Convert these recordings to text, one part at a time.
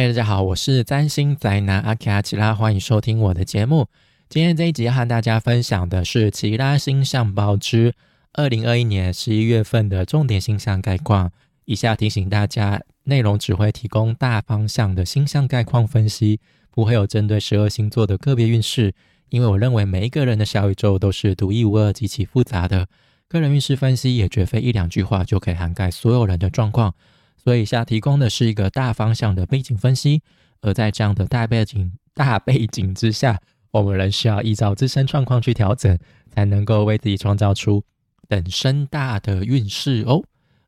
嗨，大家好，我是占星宅男阿卡奇拉，欢迎收听我的节目。今天这一集要和大家分享的是奇拉星象报之二零二一年十一月份的重点星象概况。以下提醒大家，内容只会提供大方向的星象概况分析，不会有针对十二星座的个别运势。因为我认为每一个人的小宇宙都是独一无二、极其复杂的，个人运势分析也绝非一两句话就可以涵盖所有人的状况。所以，下提供的是一个大方向的背景分析。而在这样的大背景、大背景之下，我们仍需要依照自身状况去调整，才能够为自己创造出等身大的运势哦。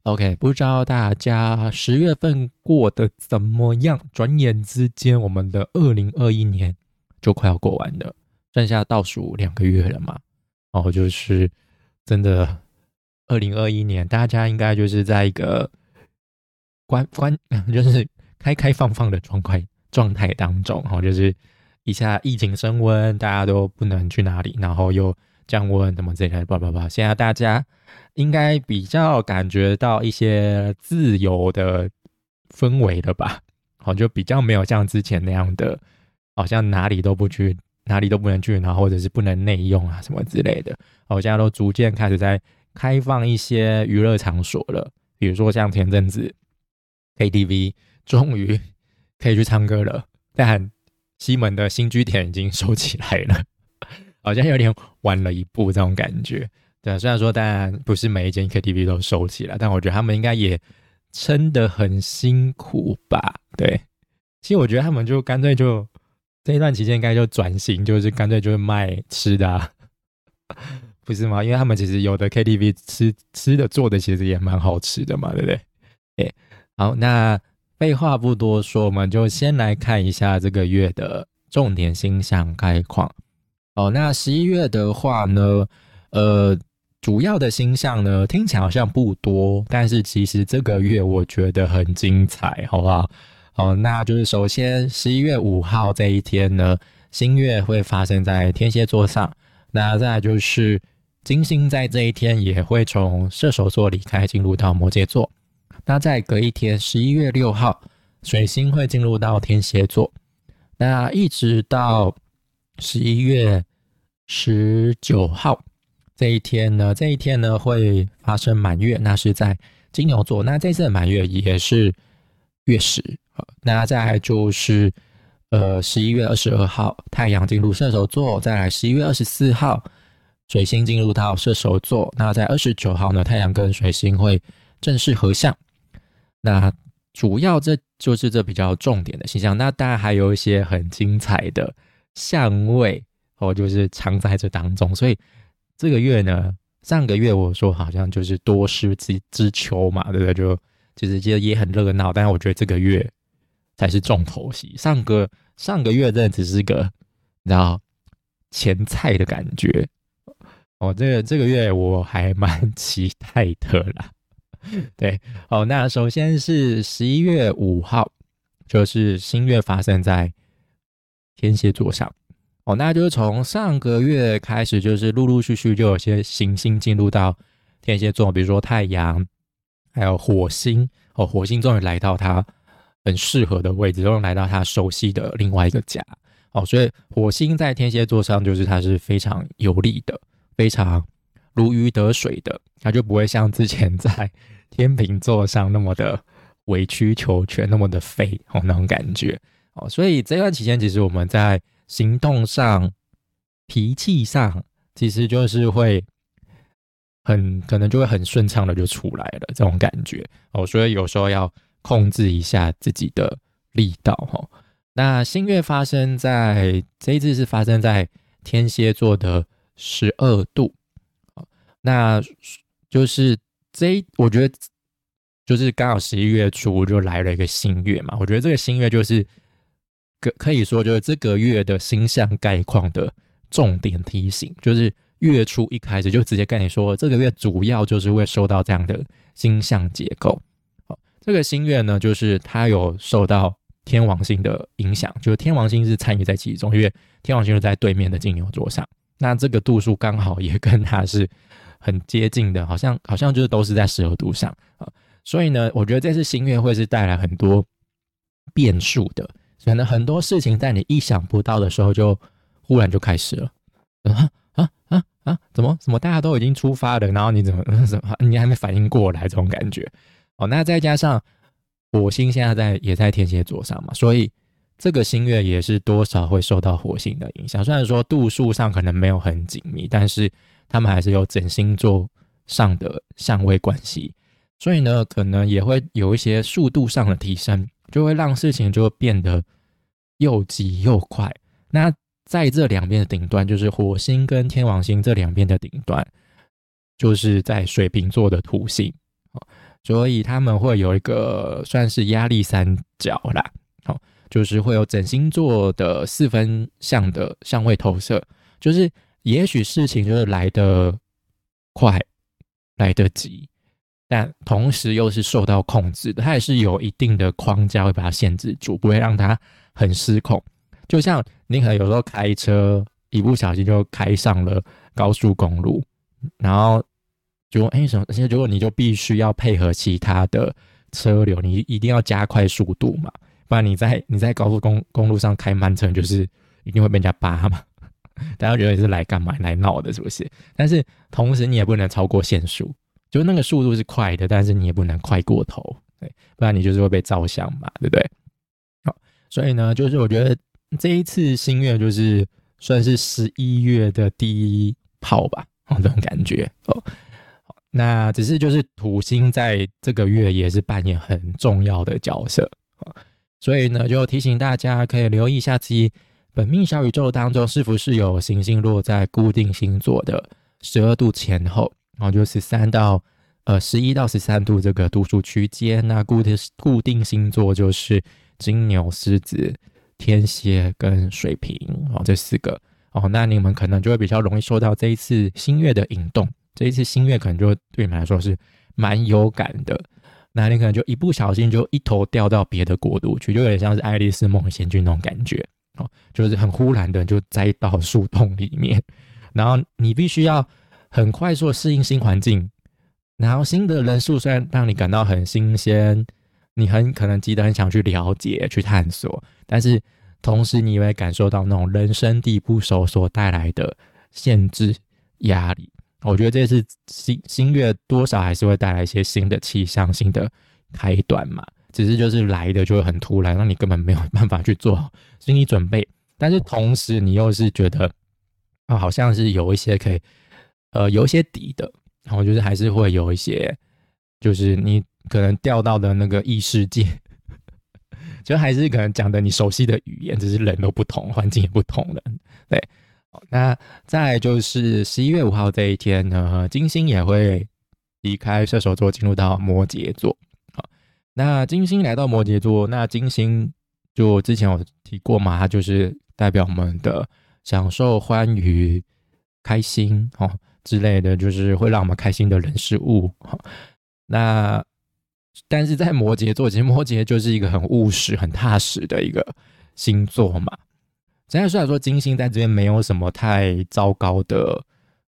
OK，不知道大家十月份过得怎么样？转眼之间，我们的二零二一年就快要过完了，剩下倒数两个月了嘛。哦，就是真的，二零二一年大家应该就是在一个。关关 就是开开放放的状态状态当中，哈，就是一下疫情升温，大家都不能去哪里，然后又降温，怎么这些叭叭叭。现在大家应该比较感觉到一些自由的氛围了吧？好，就比较没有像之前那样的，好像哪里都不去，哪里都不能去，然后或者是不能内用啊什么之类的。好，现在都逐渐开始在开放一些娱乐场所了，比如说像前阵子。KTV 终于可以去唱歌了，但西门的新居点已经收起来了，好像有点晚了一步这种感觉。对，虽然说当然不是每一间 KTV 都收起来，但我觉得他们应该也撑得很辛苦吧。对，其实我觉得他们就干脆就这一段期间应该就转型，就是干脆就是卖吃的，啊 不是吗？因为他们其实有的 KTV 吃吃的做的其实也蛮好吃的嘛，对不对？哎。好，那废话不多说，我们就先来看一下这个月的重点星象概况。哦，那十一月的话呢，呃，主要的星象呢，听起来好像不多，但是其实这个月我觉得很精彩，好不好？哦，那就是首先十一月五号这一天呢，新月会发生在天蝎座上，那再就是金星在这一天也会从射手座离开，进入到摩羯座。那再隔一天，十一月六号，水星会进入到天蝎座。那一直到十一月十九号这一天呢，这一天呢会发生满月，那是在金牛座。那这次的满月也是月食。那再来就是呃十一月二十二号，太阳进入射手座。再来十一月二十四号，水星进入到射手座。那在二十九号呢，太阳跟水星会正式合相。那主要这就是这比较重点的形象，那当然还有一些很精彩的相位哦，就是藏在这当中。所以这个月呢，上个月我说好像就是多事之之秋嘛，对不对？就其实其实也很热闹，但是我觉得这个月才是重头戏。上个上个月真的只是个你知道前菜的感觉哦，这个这个月我还蛮期待的啦。对，哦，那首先是十一月五号，就是新月发生在天蝎座上，哦，那就是从上个月开始，就是陆陆续续就有些行星进入到天蝎座，比如说太阳，还有火星，哦，火星终于来到它很适合的位置，终于来到它熟悉的另外一个家，哦，所以火星在天蝎座上，就是它是非常有利的，非常。如鱼得水的，他就不会像之前在天秤座上那么的委曲求全，那么的废哦那种感觉哦。所以这段期间，其实我们在行动上、脾气上，其实就是会很可能就会很顺畅的就出来了这种感觉哦。所以有时候要控制一下自己的力道哈。那新月发生在这一次是发生在天蝎座的十二度。那就是这，我觉得就是刚好十一月初就来了一个新月嘛。我觉得这个新月就是可可以说就是这个月的星象概况的重点提醒，就是月初一开始就直接跟你说，这个月主要就是会受到这样的星象结构。好，这个新月呢，就是它有受到天王星的影响，就是天王星是参与在其中，因为天王星是在对面的金牛座上，那这个度数刚好也跟它是。很接近的，好像好像就是都是在十二度上啊，所以呢，我觉得这次新月会是带来很多变数的，可能很多事情在你意想不到的时候就忽然就开始了。啊啊啊啊！怎么怎么大家都已经出发了，然后你怎么怎么你还没反应过来这种感觉？哦，那再加上火星现在在也在天蝎座上嘛，所以这个新月也是多少会受到火星的影响。虽然说度数上可能没有很紧密，但是他们还是有整星座上的相位关系，所以呢，可能也会有一些速度上的提升，就会让事情就会变得又急又快。那在这两边的顶端，就是火星跟天王星这两边的顶端，就是在水瓶座的土星，所以他们会有一个算是压力三角啦，好，就是会有整星座的四分相的相位投射，就是也许事情就是来得快，来得急，但同时又是受到控制的，它也是有一定的框架会把它限制住，不会让它很失控。就像你可能有时候开车一不小心就开上了高速公路，然后就哎什么，现在如果你就必须要配合其他的车流，你一定要加快速度嘛，不然你在你在高速公公路上开慢车，就是一定会被人家扒嘛。大家觉得你是来干嘛来闹的，是不是？但是同时你也不能超过限速，就那个速度是快的，但是你也不能快过头，对，不然你就是会被照相嘛，对不对？好，所以呢，就是我觉得。这一次新月就是算是十一月的第一炮吧，哦，这种感觉哦。那只是就是土星在这个月也是扮演很重要的角色，所以呢，就提醒大家可以留意一下自己本命小宇宙当中是不是有行星落在固定星座的十二度前后，然后就十三到呃十一到十三度这个度数区间。那固定固定星座就是金牛、狮子。天蝎跟水瓶哦，这四个哦，那你们可能就会比较容易受到这一次新月的引动。这一次新月可能就对你们来说是蛮有感的。那你可能就一不小心就一头掉到别的国度去，就有点像是《爱丽丝梦仙境》那种感觉哦，就是很忽然的就栽到树洞里面，然后你必须要很快速适应新环境，然后新的人数虽然让你感到很新鲜。你很可能急得很想去了解、去探索，但是同时你也会感受到那种人生地不熟所带来的限制压力。我觉得这是新新月多少还是会带来一些新的气象、新的开端嘛。只是就是来的就会很突然，让你根本没有办法去做好 心理准备。但是同时你又是觉得啊，好像是有一些可以呃有一些底的，然后就是还是会有一些，就是你。可能掉到的那个异世界，就还是可能讲的你熟悉的语言，只是人都不同，环境也不同了。对，那再就是十一月五号这一天呢，金星也会离开射手座，进入到摩羯座。那金星来到摩羯座，那金星就之前有提过嘛，它就是代表我们的享受、欢愉、开心哦之类的，就是会让我们开心的人事物。那。但是在摩羯座，其实摩羯就是一个很务实、很踏实的一个星座嘛。虽然说金星在这边没有什么太糟糕的，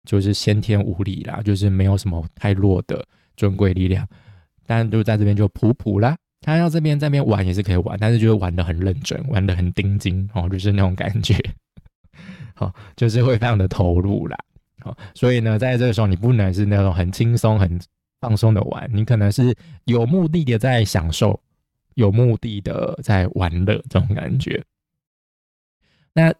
就是先天无力啦，就是没有什么太弱的尊贵力量，但就在这边就普普啦。他要这边这边玩也是可以玩，但是就是玩的很认真，玩的很钉钉哦，就是那种感觉，好，就是会非常的投入啦。好，所以呢，在这个时候你不能是那种很轻松很。放松的玩，你可能是有目的的在享受，有目的的在玩乐这种感觉。那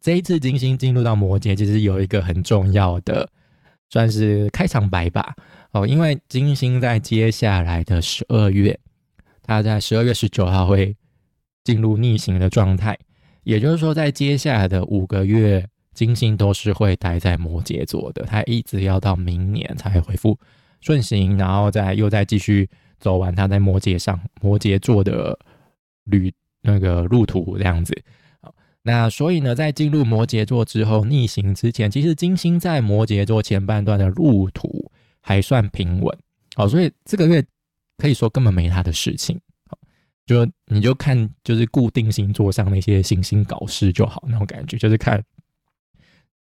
这一次金星进入到摩羯，其实有一个很重要的，算是开场白吧。哦，因为金星在接下来的十二月，它在十二月十九号会进入逆行的状态，也就是说，在接下来的五个月，金星都是会待在摩羯座的，它一直要到明年才会恢复。顺行，然后再又再继续走完他在摩羯上摩羯座的旅那个路途这样子。那所以呢，在进入摩羯座之后逆行之前，其实金星在摩羯座前半段的路途还算平稳。好，所以这个月可以说根本没他的事情。就你就看就是固定星座上那些行星搞事就好那种感觉，就是看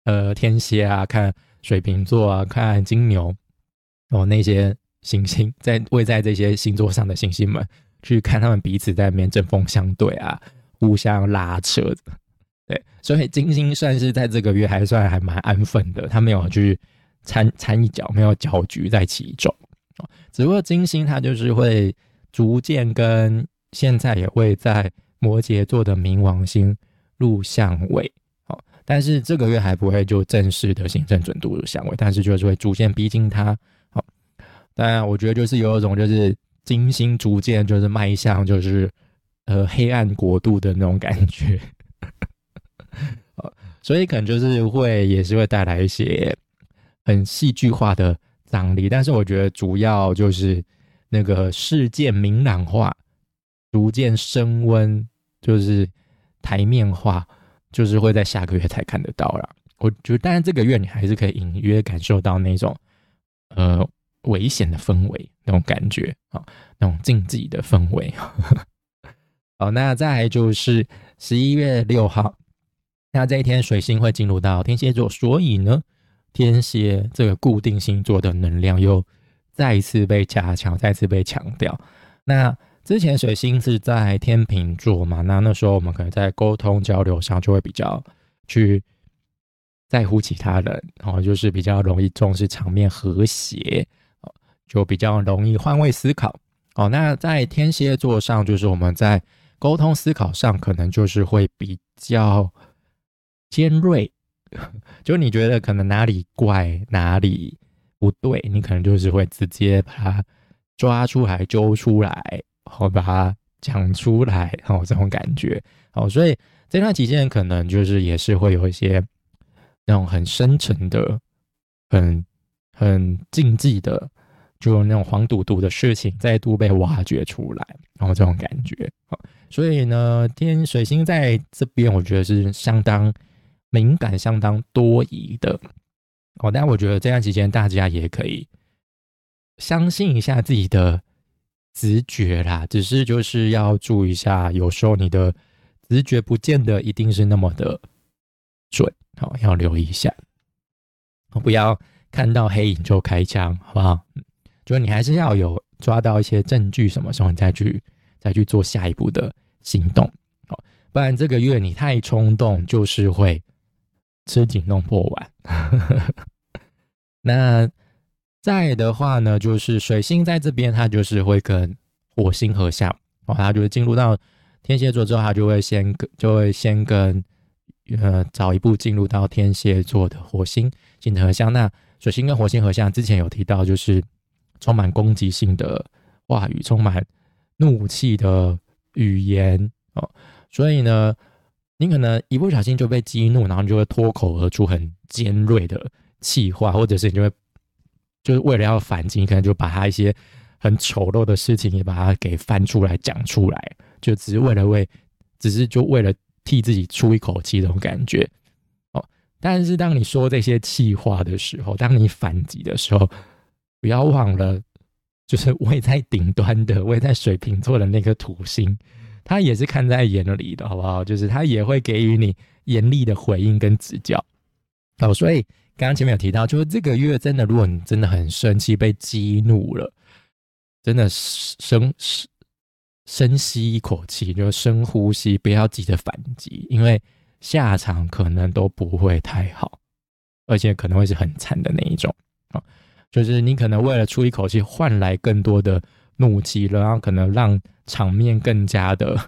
呃天蝎啊，看水瓶座啊，看金牛。哦，那些行星在位在这些星座上的行星们，去看他们彼此在那边针锋相对啊，互相拉扯。对，所以金星算是在这个月还算还蛮安分的，他没有去掺掺一脚，没有搅局在其中。只不过金星它就是会逐渐跟现在也会在摩羯座的冥王星入相位。好，但是这个月还不会就正式的形成准度入相位，但是就是会逐渐逼近它。好，当然我觉得就是有一种就是金星逐渐就是迈向就是呃黑暗国度的那种感觉。所以可能就是会也是会带来一些很戏剧化的张力，但是我觉得主要就是那个事件明朗化，逐渐升温，就是台面化，就是会在下个月才看得到了。我觉得，但是这个月你还是可以隐约感受到那种呃危险的氛围，那种感觉啊，那种竞技的氛围。好，那再来就是十一月六号。那这一天，水星会进入到天蝎座，所以呢，天蝎这个固定星座的能量又再一次被加强，再次被强调。那之前水星是在天秤座嘛？那那时候我们可能在沟通交流上就会比较去在乎其他人，然后就是比较容易重视场面和谐，就比较容易换位思考。哦，那在天蝎座上，就是我们在沟通思考上，可能就是会比较。尖锐，就你觉得可能哪里怪哪里不对，你可能就是会直接把它抓出来、揪出来，然后把它讲出来，然 后这种感觉，好，所以这段期间可能就是也是会有一些那种很深沉的、很很禁忌的，就那种黄赌毒的事情再度被挖掘出来，然后这种感觉，好，所以呢，天水星在这边，我觉得是相当。敏感相当多疑的哦，但我觉得这段期间大家也可以相信一下自己的直觉啦，只是就是要注意一下，有时候你的直觉不见得一定是那么的准，好，要留意一下，不要看到黑影就开枪，好不好？就是你还是要有抓到一些证据，什么时候你再去再去做下一步的行动，好，不然这个月你太冲动，就是会。吃紧弄破碗。那再的话呢，就是水星在这边，它就是会跟火星合相哦，它就是进入到天蝎座之后，它就会先跟就会先跟呃早一步进入到天蝎座的火星形成合相。那水星跟火星合相之前有提到，就是充满攻击性的话语，充满怒气的语言哦，所以呢。你可能一不小心就被激怒，然后你就会脱口而出很尖锐的气话，或者是你就会就是为了要反击，你可能就把他一些很丑陋的事情也把它给翻出来讲出来，就只是为了为，只是就为了替自己出一口气这种感觉哦。但是当你说这些气话的时候，当你反击的时候，不要忘了，就是位在顶端的位在水瓶座的那颗土星。他也是看在眼里的，好不好？就是他也会给予你严厉的回应跟指教。哦，所以刚刚前面有提到，就是这个月真的，如果你真的很生气、被激怒了，真的深深深吸一口气，就深呼吸，不要急着反击，因为下场可能都不会太好，而且可能会是很惨的那一种。啊，就是你可能为了出一口气，换来更多的。怒气，然后可能让场面更加的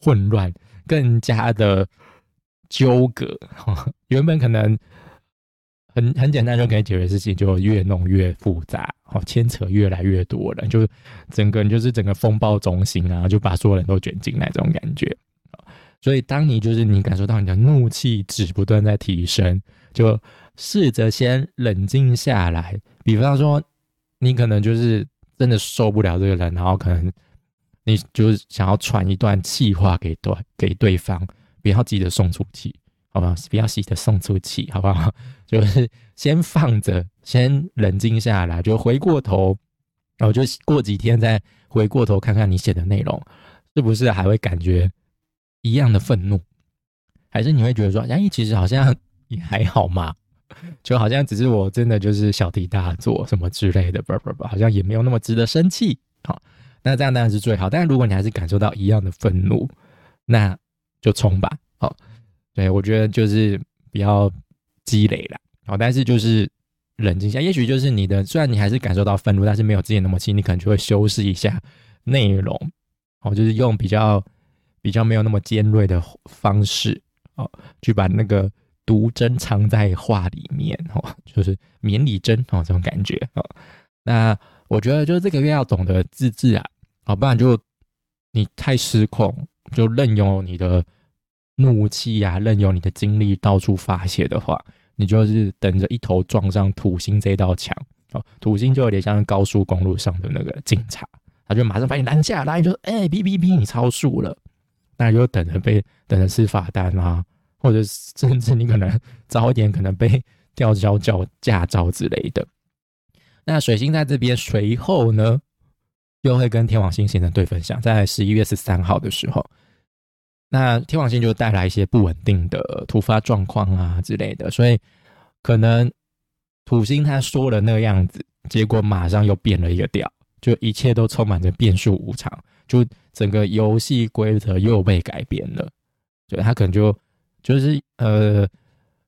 混乱，更加的纠葛。原本可能很很简单就可以解决事情，就越弄越复杂，哦，牵扯越来越多了，就整个就是整个风暴中心啊，就把所有人都卷进来这种感觉。所以，当你就是你感受到你的怒气值不断在提升，就试着先冷静下来。比方说，你可能就是。真的受不了这个人，然后可能你就是想要传一段气话给对给对方，不要急着送出去，好不好？不要急着送出去，好不好？就是先放着，先冷静下来，就回过头，然后就过几天再回过头看看你写的内容，是不是还会感觉一样的愤怒？还是你会觉得说，哎，其实好像也还好嘛？就好像只是我真的就是小题大做什么之类的，不不不，好像也没有那么值得生气。好，那这样当然是最好。但是如果你还是感受到一样的愤怒，那就冲吧。好，对我觉得就是比较积累了。好，但是就是冷静一下，也许就是你的，虽然你还是感受到愤怒，但是没有之前那么轻，你可能就会修饰一下内容。哦，就是用比较比较没有那么尖锐的方式，哦，去把那个毒针藏在话里面，哦，就是绵里针，哦，这种感觉，哦，那我觉得就是这个月要懂得自制啊，哦，不然就你太失控，就任由你的怒气啊，任由你的精力到处发泄的话，你就是等着一头撞上土星这道墙，哦，土星就有点像高速公路上的那个警察。他就马上把你拦下来，就说：“哎，哔哔哔，你超速了。”那就等着被等着吃罚单啊，或者甚至你可能早一点可能被吊销教驾照之类的。那水星在这边随后呢，又会跟天王星形成对分享，在十一月十三号的时候，那天王星就带来一些不稳定的突发状况啊之类的，所以可能土星他说了那个样子，结果马上又变了一个调。就一切都充满着变数无常，就整个游戏规则又被改变了。对，他可能就就是呃，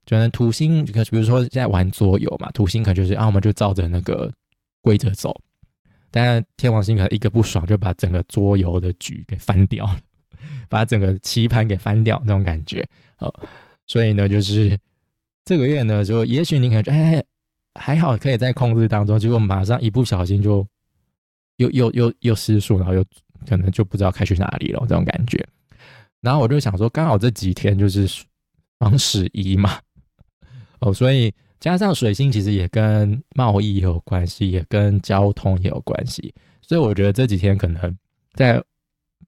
可能土星，比如说在玩桌游嘛，土星可就是啊，我们就照着那个规则走。但天王星可能一个不爽，就把整个桌游的局给翻掉了，把整个棋盘给翻掉那种感觉。哦，所以呢，就是这个月呢，就也许你可能哎还好可以在控制当中，结果马上一不小心就。又又又又失速，然后又可能就不知道开去哪里了，这种感觉。然后我就想说，刚好这几天就是双十一嘛，哦，所以加上水星其实也跟贸易有关系，也跟交通也有关系，所以我觉得这几天可能在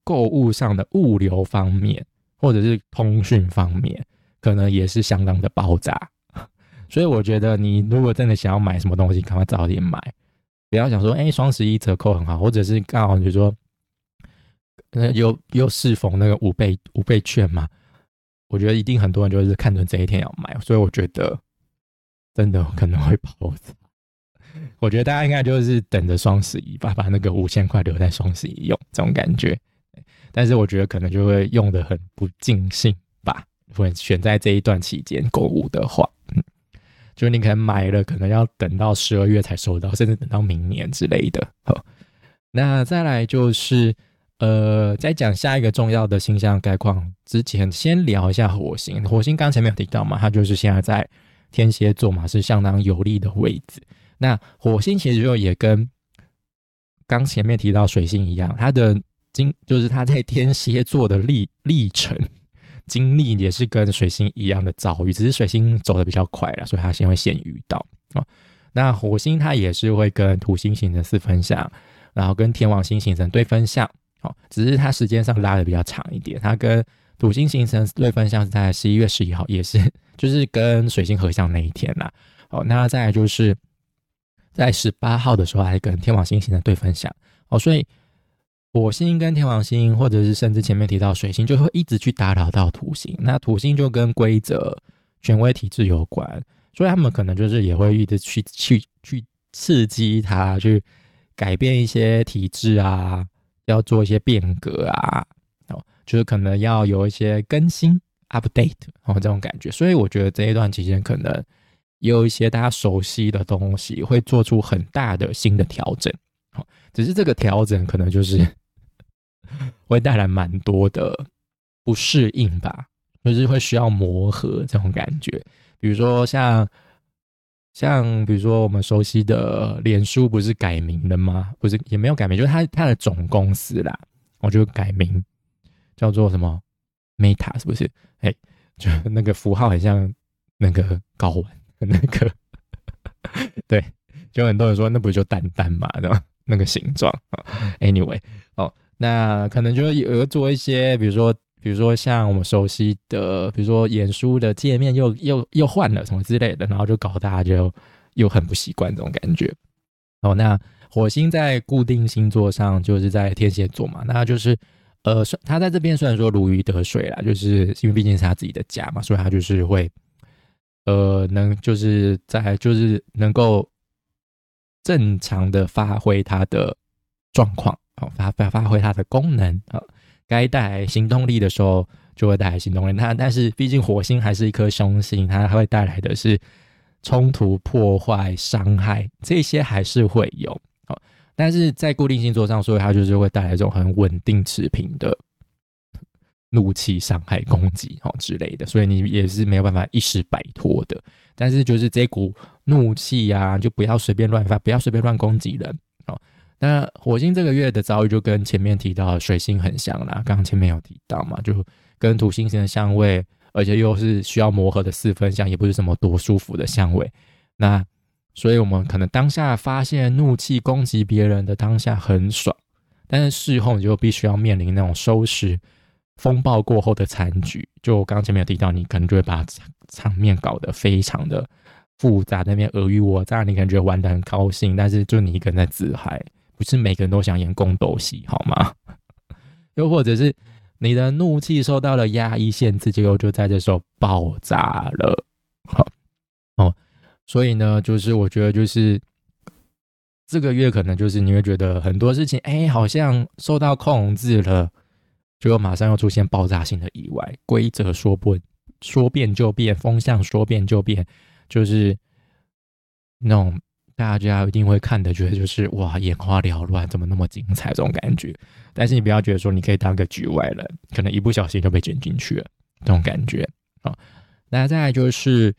购物上的物流方面，或者是通讯方面，可能也是相当的爆炸。所以我觉得你如果真的想要买什么东西，赶快早点买。不要想说，哎，双十一折扣很好，或者是刚好就说，那，又又适逢那个五倍五倍券嘛，我觉得一定很多人就是看准这一天要买，所以我觉得真的可能会爆炸。我觉得大家应该就是等着双十一吧，把那个五千块留在双十一用，这种感觉。但是我觉得可能就会用的很不尽兴吧，会选在这一段期间购物的话。就你可能买了，可能要等到十二月才收到，甚至等到明年之类的。好，那再来就是，呃，在讲下一个重要的星象概况之前，先聊一下火星。火星刚才没有提到嘛，它就是现在在天蝎座嘛，是相当有利的位置。那火星其实就也跟刚前面提到水星一样，它的经就是它在天蝎座的历历程。经历也是跟水星一样的遭遇，只是水星走的比较快了，所以它先会先遇到啊。那火星它也是会跟土星形成四分相，然后跟天王星形成对分相，哦，只是它时间上拉的比较长一点。它跟土星形成对分相是在十一月十一号，也是就是跟水星合相那一天啦。哦，那再就是在十八号的时候还跟天王星形成对分相，哦，所以。火星跟天王星，或者是甚至前面提到水星，就会一直去打扰到土星。那土星就跟规则、权威体制有关，所以他们可能就是也会一直去去去刺激它，去改变一些体制啊，要做一些变革啊，哦，就是可能要有一些更新 （update） 哦，这种感觉。所以我觉得这一段期间可能也有一些大家熟悉的东西会做出很大的新的调整。好，只是这个调整可能就是。会带来蛮多的不适应吧，就是会需要磨合这种感觉。比如说像像比如说我们熟悉的脸书不是改名了吗？不是也没有改名，就是它它的总公司啦，我就改名叫做什么 Meta 是不是？哎，就那个符号很像那个睾丸那个，对，就很多人说那不就蛋蛋嘛，对吧？那个形状，Anyway 哦。那可能就有做一些，比如说，比如说像我们熟悉的，比如说演书的界面又又又换了什么之类的，然后就搞大家就又很不习惯这种感觉。哦，那火星在固定星座上就是在天蝎座嘛，那就是呃，他在这边虽然说如鱼得水啦，就是因为毕竟是他自己的家嘛，所以他就是会呃能就是在就是能够正常的发挥他的状况。好发发发挥它的功能啊，该带来行动力的时候就会带来行动力。那但是毕竟火星还是一颗凶星，它会带来的是冲突、破坏、伤害，这些还是会有。好，但是在固定星座上，所以它就是会带来这种很稳定持平的怒气、伤害、攻击哦之类的，所以你也是没有办法一时摆脱的。但是就是这股怒气呀，就不要随便乱发，不要随便乱攻击人哦。那火星这个月的遭遇就跟前面提到的水星很像啦，刚刚前面有提到嘛，就跟土星星的相位，而且又是需要磨合的四分相，也不是什么多舒服的相位。那所以我们可能当下发现怒气攻击别人的当下很爽，但是事后你就必须要面临那种收拾风暴过后的残局。就刚刚前面有提到，你可能就会把场面搞得非常的复杂，那边尔虞我诈，你可能觉玩得很高兴，但是就你一个人在自嗨。不是每个人都想演宫斗戏，好吗？又或者是你的怒气受到了压抑限制，结果就在这时候爆炸了。好，哦，所以呢，就是我觉得，就是这个月可能就是你会觉得很多事情，哎，好像受到控制了，结果马上又出现爆炸性的意外。规则说不说变就变，风向说变就变，就是那种。大家一定会看的，觉得就是哇，眼花缭乱，怎么那么精彩这种感觉。但是你不要觉得说你可以当个局外人，可能一不小心就被卷进去了这种感觉啊。那再来就是，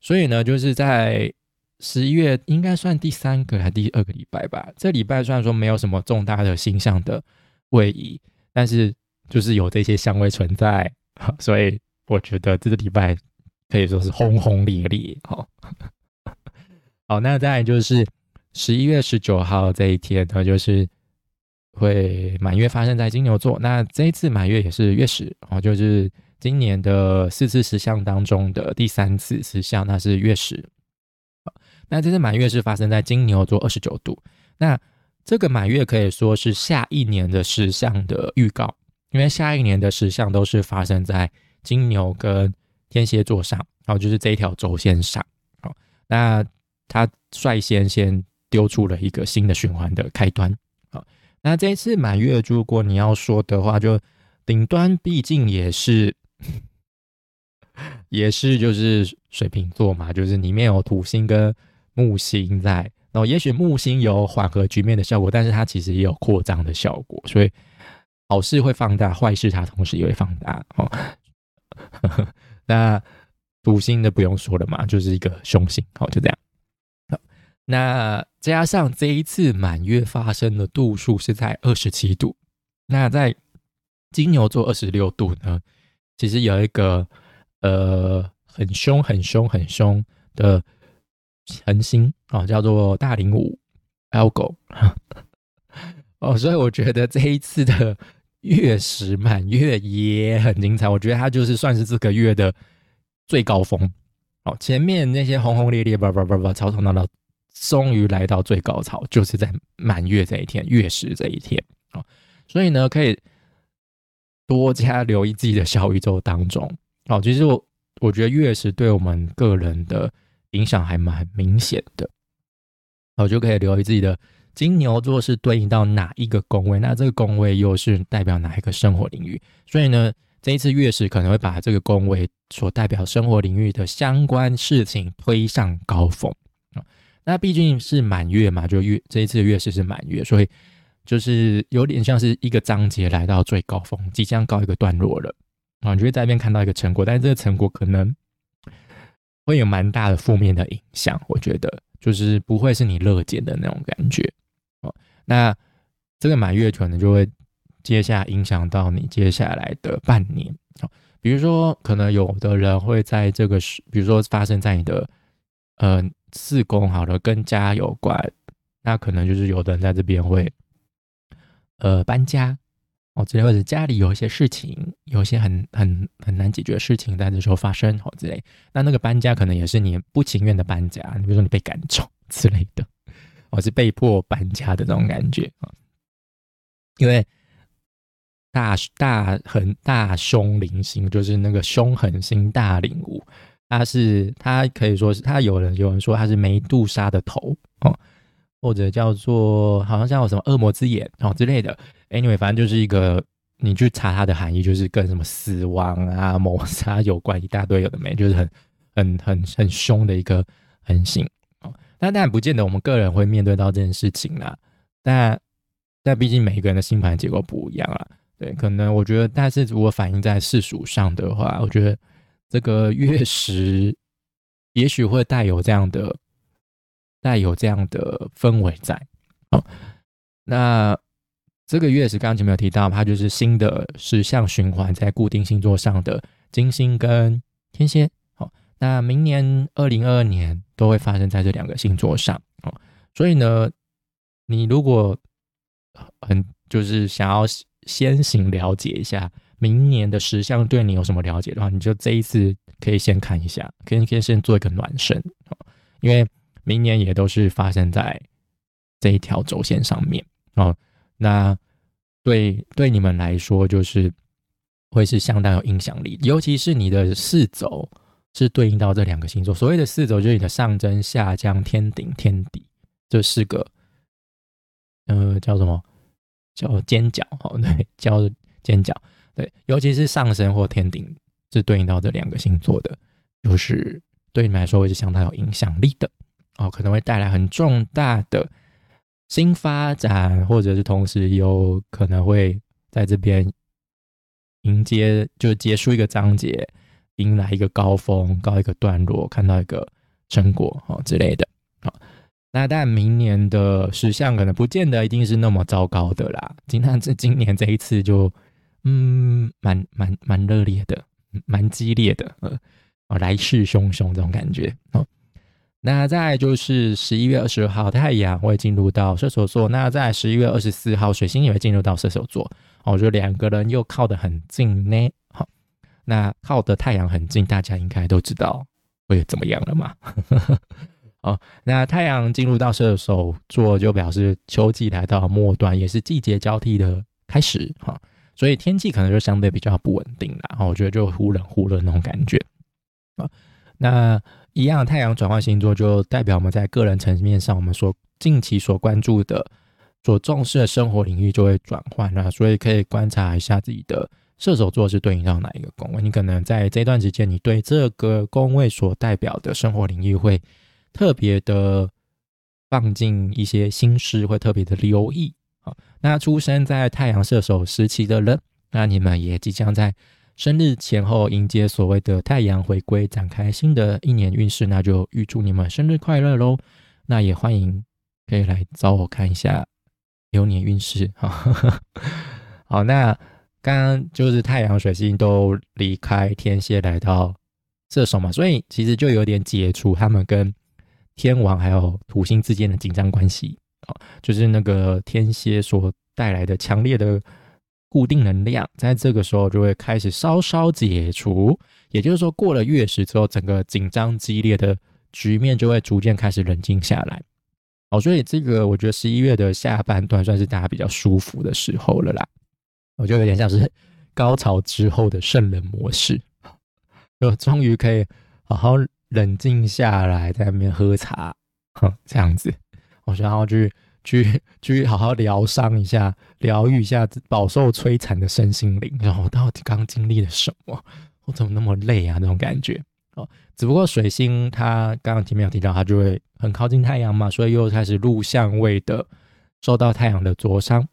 所以呢，就是在十一月应该算第三个还是第二个礼拜吧。这礼拜虽然说没有什么重大的星象的位移，但是就是有这些香味存在，所以我觉得这个礼拜可以说是轰轰烈烈哈。好，那再来就是十一月十九号这一天，呢，就是会满月发生在金牛座。那这一次满月也是月食，哦，就是今年的四次石像当中的第三次石像，那是月食。那这次满月是发生在金牛座二十九度。那这个满月可以说是下一年的石像的预告，因为下一年的石像都是发生在金牛跟天蝎座上，然后就是这一条轴线上。好，那。他率先先丢出了一个新的循环的开端，好，那这一次满月，如果你要说的话，就顶端毕竟也是 也是就是水瓶座嘛，就是里面有土星跟木星在，然后也许木星有缓和局面的效果，但是它其实也有扩张的效果，所以好事会放大，坏事它同时也会放大哦。那土星的不用说了嘛，就是一个凶星，好，就这样。那加上这一次满月发生的度数是在二十七度，那在金牛座二十六度呢，其实有一个呃很凶、很凶、很凶的恒星啊，叫做大零五 Algo 哦，所以我觉得这一次的月食满月也很精彩，我觉得它就是算是这个月的最高峰哦，前面那些轰轰烈烈、叭叭叭叭、吵吵闹闹。终于来到最高潮，就是在满月这一天，月食这一天啊，所以呢，可以多加留意自己的小宇宙当中哦。其实我我觉得月食对我们个人的影响还蛮明显的，我就可以留意自己的金牛座是对应到哪一个宫位，那这个宫位又是代表哪一个生活领域？所以呢，这一次月食可能会把这个宫位所代表生活领域的相关事情推上高峰。那毕竟是满月嘛，就月这一次的月食是满月，所以就是有点像是一个章节来到最高峰，即将告一个段落了啊！你就会在那边看到一个成果，但是这个成果可能会有蛮大的负面的影响，我觉得就是不会是你乐见的那种感觉哦。那这个满月可能就会接下影响到你接下来的半年哦，比如说可能有的人会在这个时，比如说发生在你的呃。四宫好了，跟家有关，那可能就是有的人在这边会，呃，搬家哦，之类，或者家里有一些事情，有一些很很很难解决的事情在这时候发生哦之类，那那个搬家可能也是你不情愿的搬家，你比如说你被赶走之类的，哦，是被迫搬家的这种感觉啊，因为大大很大凶灵星就是那个凶狠星大领悟。他是他可以说是他有人有人说他是梅杜莎的头哦，或者叫做好像像有什么恶魔之眼哦之类的。Anyway，反正就是一个你去查它的含义，就是跟什么死亡啊、谋杀有关，一大堆有的没，就是很很很很凶的一个恒星哦。但当然不见得我们个人会面对到这件事情啦。但但毕竟每一个人的星盘结构不一样啊。对，可能我觉得，但是如果反映在世俗上的话，我觉得这个月食也许会带有这样的带有这样的氛围在。哦，那这个月食刚刚前面有提到，它就是新的十象循环在固定星座上的金星跟天蝎。好，那明年二零二二年都会发生在这两个星座上。哦，所以呢，你如果很就是想要。先行了解一下明年的石像对你有什么了解的话，你就这一次可以先看一下，可以可以先做一个暖身因为明年也都是发生在这一条轴线上面哦。那对对你们来说，就是会是相当有影响力，尤其是你的四轴是对应到这两个星座。所谓的四轴，就是你的上升、下降、天顶、天底这四个，呃，叫什么？叫尖角，哦，对，叫尖角，对，尤其是上升或天顶是对应到这两个星座的，就是对你们来说会是相当有影响力的，哦，可能会带来很重大的新发展，或者是同时有可能会在这边迎接，就结束一个章节，迎来一个高峰，告一个段落，看到一个成果，哦之类的，好。那但明年的石像可能不见得一定是那么糟糕的啦。今天 这今年这一次就，嗯，蛮蛮蛮热烈的，蛮激烈的，呃，来势汹汹这种感觉。哦，那再就是十一月二十号，太阳会进入到射手座。那在十一月二十四号，水星也会进入到射手座。哦，我觉得两个人又靠得很近呢。好，那靠的太阳很近，大家应该都知道会怎么样了嘛。哦，那太阳进入到射手座，就表示秋季来到末端，也是季节交替的开始哈。所以天气可能就相对比较不稳定啦。我觉得就忽冷忽热那种感觉啊。那一样，太阳转换星座就代表我们在个人层面上，我们所近期所关注的、所重视的生活领域就会转换了。所以可以观察一下自己的射手座是对应到哪一个宫位。你可能在这段时间，你对这个宫位所代表的生活领域会。特别的放进一些心思，会特别的留意。好，那出生在太阳射手时期的人，那你们也即将在生日前后迎接所谓的太阳回归，展开新的一年运势。那就预祝你们生日快乐喽！那也欢迎可以来找我看一下流年运势。好，好，那刚刚就是太阳、水星都离开天蝎来到射手嘛，所以其实就有点解除他们跟天王还有土星之间的紧张关系啊，就是那个天蝎所带来的强烈的固定能量，在这个时候就会开始稍稍解除。也就是说，过了月食之后，整个紧张激烈的局面就会逐渐开始冷静下来。哦，所以这个我觉得十一月的下半段算是大家比较舒服的时候了啦。我觉得有点像是高潮之后的圣人模式，就终于可以好好。冷静下来，在那边喝茶，哼，这样子，我想要去去去好好疗伤一下，疗愈一下饱受摧残的身心灵。然后我到底刚经历了什么？我怎么那么累啊？那种感觉哦。只不过水星它刚刚前面有提到，它就会很靠近太阳嘛，所以又开始入相位的受到太阳的灼伤。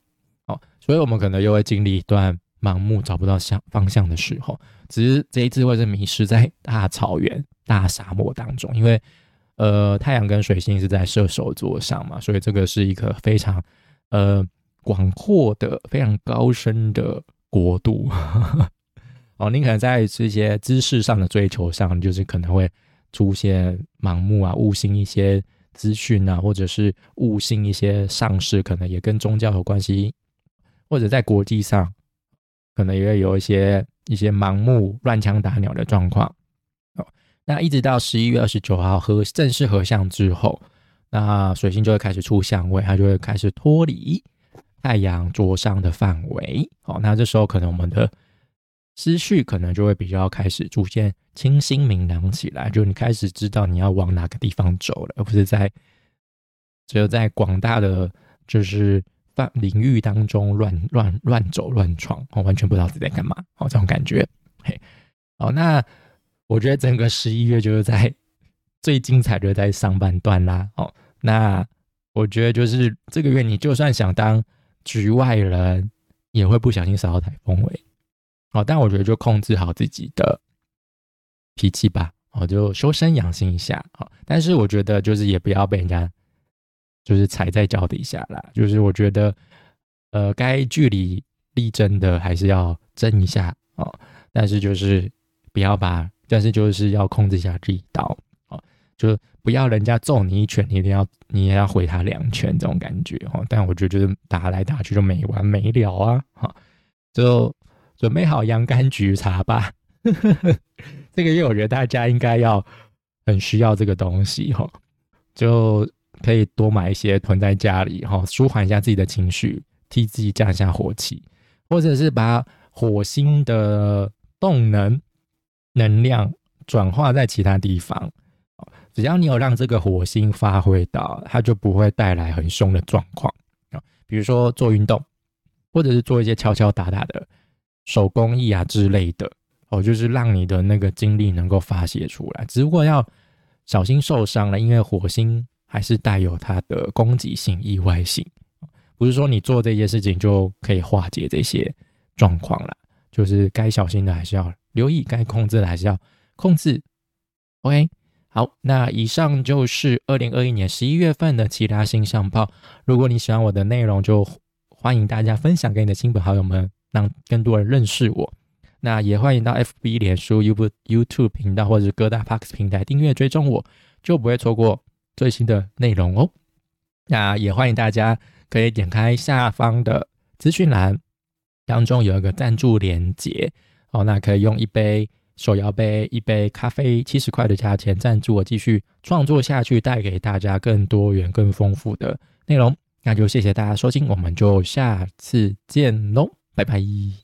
哦，所以我们可能又会经历一段盲目找不到向方向的时候。只是这一次会是迷失在大草原。大沙漠当中，因为呃，太阳跟水星是在射手座上嘛，所以这个是一个非常呃广阔的、非常高深的国度。哦，你可能在这些知识上的追求上，就是可能会出现盲目啊、误信一些资讯啊，或者是误信一些上市，可能也跟宗教有关系，或者在国际上，可能也会有一些一些盲目乱枪打鸟的状况。那一直到十一月二十九号合正式合相之后，那水星就会开始出相位，它就会开始脱离太阳桌上的范围。好，那这时候可能我们的思绪可能就会比较开始逐渐清新明朗起来，就你开始知道你要往哪个地方走了，而不是在只有在广大的就是范领域当中乱乱乱走乱闯，我完全不知道自己在干嘛，哦，这种感觉，嘿，哦，那我觉得整个十一月就是在最精彩的在上半段啦，哦，那我觉得就是这个月你就算想当局外人，也会不小心扫到台风尾，哦，但我觉得就控制好自己的脾气吧，哦，就修身养性一下，哦，但是我觉得就是也不要被人家。就是踩在脚底下啦，就是我觉得，呃，该据理力争的还是要争一下哦，但是就是不要把，但是就是要控制一下力道哦，就不要人家揍你一拳，你一定要你也要回他两拳这种感觉哦。但我觉得就是打来打去就没完没了啊，哈，就准备好洋甘菊茶吧。这个月我觉得大家应该要很需要这个东西哈，就。可以多买一些囤在家里，哈，舒缓一下自己的情绪，替自己降一下火气，或者是把火星的动能能量转化在其他地方。只要你有让这个火星发挥到，它就不会带来很凶的状况啊。比如说做运动，或者是做一些敲敲打打的手工艺啊之类的，哦，就是让你的那个精力能够发泄出来。只不过要小心受伤了，因为火星。还是带有它的攻击性、意外性，不是说你做这些事情就可以化解这些状况了。就是该小心的还是要留意，该控制的还是要控制。OK，好，那以上就是二零二一年十一月份的其他星象报。如果你喜欢我的内容，就欢迎大家分享给你的亲朋好友们，让更多人认识我。那也欢迎到 FB、脸书、YouTube、YouTube 频道或者各大 Parks 平台订阅追踪我，就不会错过。最新的内容哦，那也欢迎大家可以点开下方的资讯栏，当中有一个赞助连接哦，那可以用一杯手摇杯、一杯咖啡七十块的价钱赞助我，继续创作下去，带给大家更多元、更丰富的内容。那就谢谢大家收听，我们就下次见喽，拜拜。